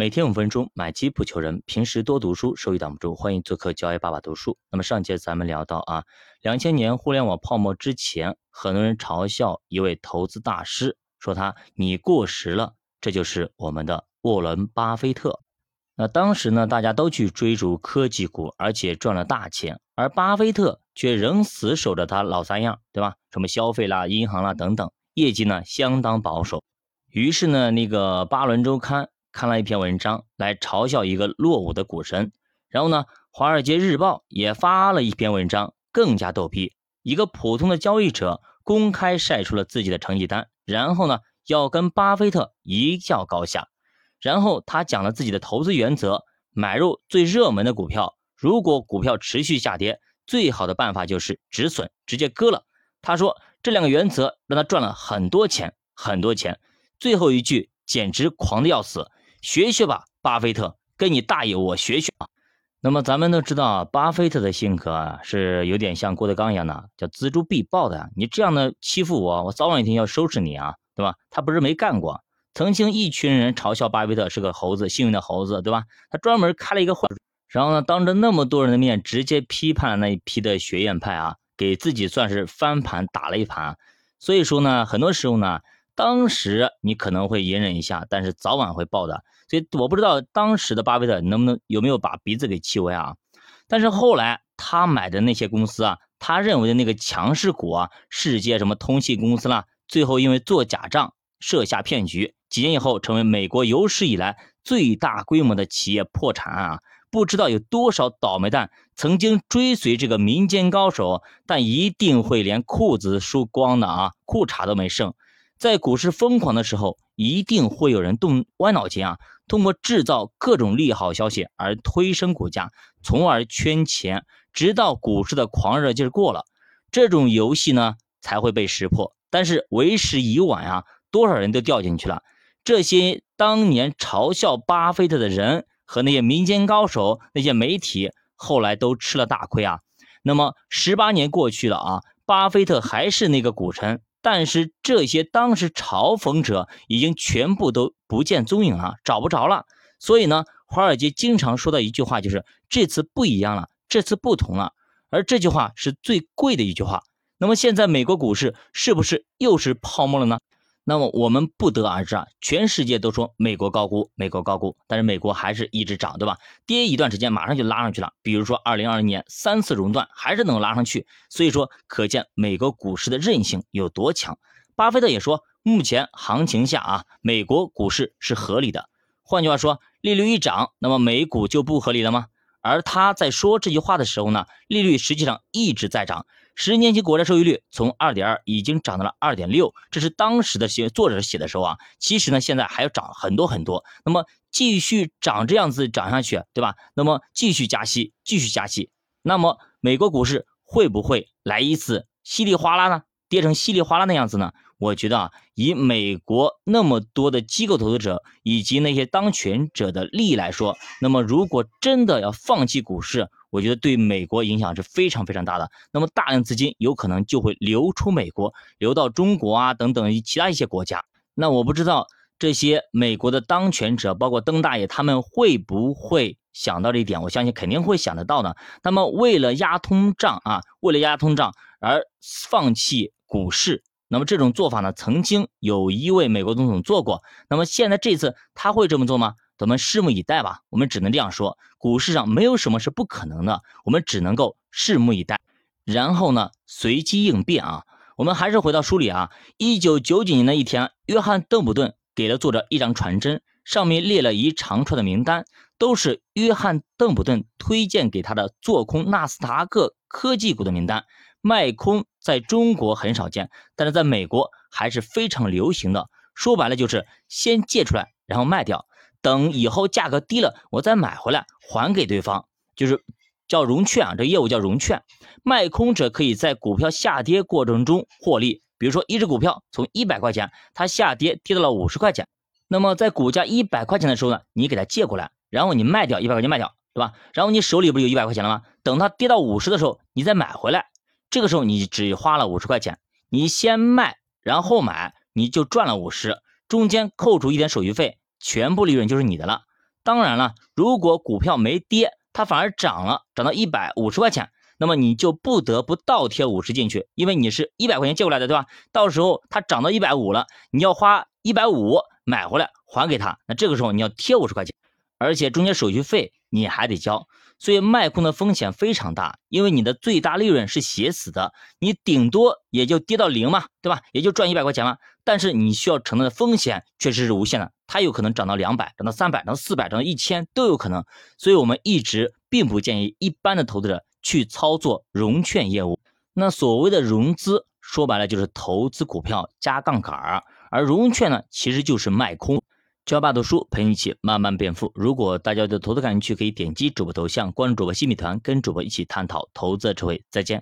每天五分钟，买基不求人。平时多读书，收益挡不住。欢迎做客教爱爸爸读书。那么上节咱们聊到啊，两千年互联网泡沫之前，很多人嘲笑一位投资大师，说他你过时了。这就是我们的沃伦·巴菲特。那当时呢，大家都去追逐科技股，而且赚了大钱，而巴菲特却仍死守着他老三样，对吧？什么消费啦、银行啦等等，业绩呢相当保守。于是呢，那个巴伦周刊。看了一篇文章来嘲笑一个落伍的股神，然后呢，《华尔街日报》也发了一篇文章，更加逗逼。一个普通的交易者公开晒出了自己的成绩单，然后呢，要跟巴菲特一较高下。然后他讲了自己的投资原则：买入最热门的股票，如果股票持续下跌，最好的办法就是止损，直接割了。他说这两个原则让他赚了很多钱，很多钱。最后一句简直狂的要死。学学吧，巴菲特，跟你大爷我学学啊！那么咱们都知道，巴菲特的性格啊，是有点像郭德纲一样的，叫锱铢必报的。你这样的欺负我，我早晚一天要收拾你啊，对吧？他不是没干过，曾经一群人嘲笑巴菲特是个猴子，幸运的猴子，对吧？他专门开了一个会，然后呢，当着那么多人的面，直接批判了那一批的学院派啊，给自己算是翻盘打了一盘。所以说呢，很多时候呢。当时你可能会隐忍一下，但是早晚会爆的。所以我不知道当时的巴菲特能不能有没有把鼻子给气歪啊？但是后来他买的那些公司啊，他认为的那个强势股啊，世界什么通信公司啦，最后因为做假账设下骗局，几年以后成为美国有史以来最大规模的企业破产案啊！不知道有多少倒霉蛋曾经追随这个民间高手，但一定会连裤子输光的啊，裤衩都没剩。在股市疯狂的时候，一定会有人动歪脑筋啊，通过制造各种利好消息而推升股价，从而圈钱，直到股市的狂热劲儿过了，这种游戏呢才会被识破。但是为时已晚啊，多少人都掉进去了。这些当年嘲笑巴菲特的人和那些民间高手、那些媒体，后来都吃了大亏啊。那么十八年过去了啊，巴菲特还是那个股神。但是这些当时嘲讽者已经全部都不见踪影了，找不着了。所以呢，华尔街经常说的一句话就是：这次不一样了，这次不同了。而这句话是最贵的一句话。那么现在美国股市是不是又是泡沫了呢？那么我们不得而知啊，全世界都说美国高估，美国高估，但是美国还是一直涨，对吧？跌一段时间，马上就拉上去了。比如说二零二零年三次熔断，还是能拉上去。所以说，可见美国股市的韧性有多强。巴菲特也说，目前行情下啊，美国股市是合理的。换句话说，利率一涨，那么美股就不合理了吗？而他在说这句话的时候呢，利率实际上一直在涨。十年期国债收益率从二点二已经涨到了二点六，这是当时的写作者写的时候啊。其实呢，现在还要涨很多很多。那么继续涨这样子涨下去，对吧？那么继续加息，继续加息，那么美国股市会不会来一次稀里哗啦呢？跌成稀里哗啦的样子呢？我觉得啊，以美国那么多的机构投资者以及那些当权者的利益来说，那么如果真的要放弃股市，我觉得对美国影响是非常非常大的。那么大量资金有可能就会流出美国，流到中国啊等等其他一些国家。那我不知道这些美国的当权者，包括登大爷，他们会不会想到这一点？我相信肯定会想得到的。那么为了压通胀啊，为了压通胀而放弃股市。那么这种做法呢，曾经有一位美国总统做过。那么现在这次他会这么做吗？咱们拭目以待吧。我们只能这样说，股市上没有什么是不可能的，我们只能够拭目以待，然后呢，随机应变啊。我们还是回到书里啊。一九九几年的一天，约翰邓普顿给了作者一张传真，上面列了一长串的名单，都是约翰邓普顿推荐给他的做空纳斯达克科技股的名单。卖空在中国很少见，但是在美国还是非常流行的。说白了就是先借出来，然后卖掉，等以后价格低了，我再买回来还给对方，就是叫融券啊。这业务叫融券。卖空者可以在股票下跌过程中获利，比如说一只股票从一百块钱，它下跌跌到了五十块钱，那么在股价一百块钱的时候呢，你给它借过来，然后你卖掉一百块钱卖掉，对吧？然后你手里不是有一百块钱了吗？等它跌到五十的时候，你再买回来。这个时候你只花了五十块钱，你先卖，然后买，你就赚了五十，中间扣除一点手续费，全部利润就是你的了。当然了，如果股票没跌，它反而涨了，涨到一百五十块钱，那么你就不得不倒贴五十进去，因为你是一百块钱借过来的，对吧？到时候它涨到一百五了，你要花一百五买回来还给他，那这个时候你要贴五十块钱，而且中间手续费你还得交。所以卖空的风险非常大，因为你的最大利润是写死的，你顶多也就跌到零嘛，对吧？也就赚一百块钱嘛。但是你需要承担的风险确实是无限的，它有可能涨到两百，涨到三百，涨到四百，涨到一千都有可能。所以我们一直并不建议一般的投资者去操作融券业务。那所谓的融资，说白了就是投资股票加杠杆儿，而融券呢，其实就是卖空。教爸读书陪你一起慢慢变富。如果大家对投资感兴趣，可以点击主播头像关注主播新米团，跟主播一起探讨投资的智慧。再见。